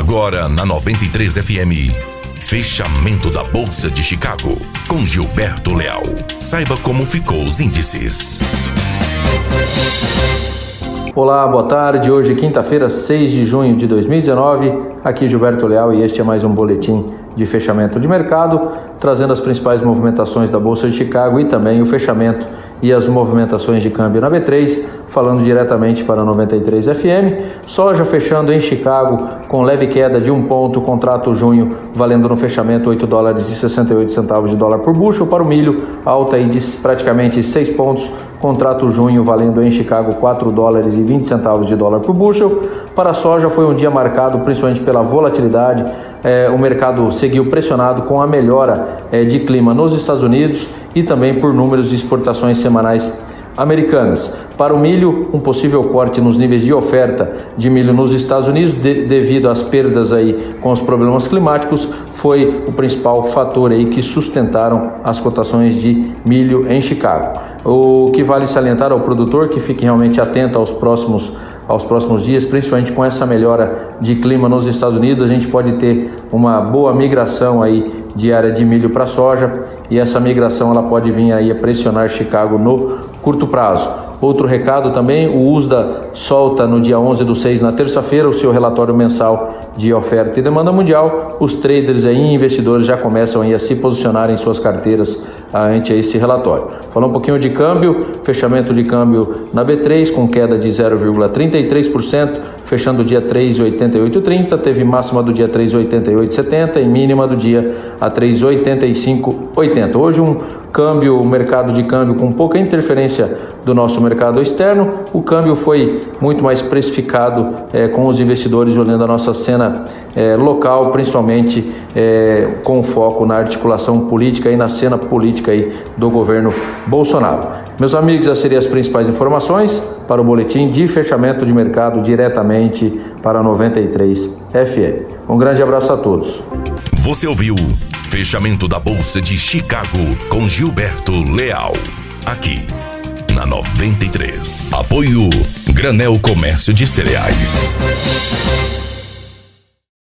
Agora na 93 FM. Fechamento da Bolsa de Chicago com Gilberto Leal. Saiba como ficou os índices. Olá, boa tarde. Hoje, quinta-feira, 6 de junho de 2019. Aqui Gilberto Leal e este é mais um boletim de fechamento de mercado, trazendo as principais movimentações da Bolsa de Chicago e também o fechamento e as movimentações de câmbio na B3, falando diretamente para 93 FM. Soja fechando em Chicago com leve queda de um ponto, contrato junho valendo no fechamento 8 dólares e 68 centavos de dólar por bushel. Para o milho, alta aí de praticamente 6 pontos, contrato junho valendo em Chicago 4 dólares e 20 centavos de dólar por bushel. Para a soja foi um dia marcado principalmente pela volatilidade, é, o mercado seguiu pressionado com a melhora é, de clima nos Estados Unidos e também por números de exportações semanais americanas. Para o milho, um possível corte nos níveis de oferta de milho nos Estados Unidos, de, devido às perdas aí com os problemas climáticos, foi o principal fator aí que sustentaram as cotações de milho em Chicago. O que vale salientar ao produtor que fique realmente atento aos próximos aos próximos dias, principalmente com essa melhora de clima nos Estados Unidos, a gente pode ter uma boa migração aí de área de milho para soja e essa migração ela pode vir aí a pressionar Chicago no curto prazo. Outro recado também, o USDA solta no dia 11 do 6, na terça-feira, o seu relatório mensal de oferta e demanda mundial. Os traders e investidores já começam aí a se posicionar em suas carteiras ante esse relatório. Falar um pouquinho de câmbio, fechamento de câmbio na B3 com queda de 0,33%, fechando o dia 3,8830, teve máxima do dia 3,8870 e mínima do dia a 3,8580. Hoje um câmbio, mercado de câmbio com pouca interferência do nosso mercado externo, o câmbio foi muito mais precificado é, com os investidores olhando a nossa cena é, local, principalmente é, com foco na articulação política e na cena política aí do governo Bolsonaro. Meus amigos, essas seriam as principais informações para o boletim de fechamento de mercado diretamente para 93 FM. Um grande abraço a todos. Você ouviu Fechamento da Bolsa de Chicago com Gilberto Leal. Aqui na 93. Apoio Granel Comércio de Cereais.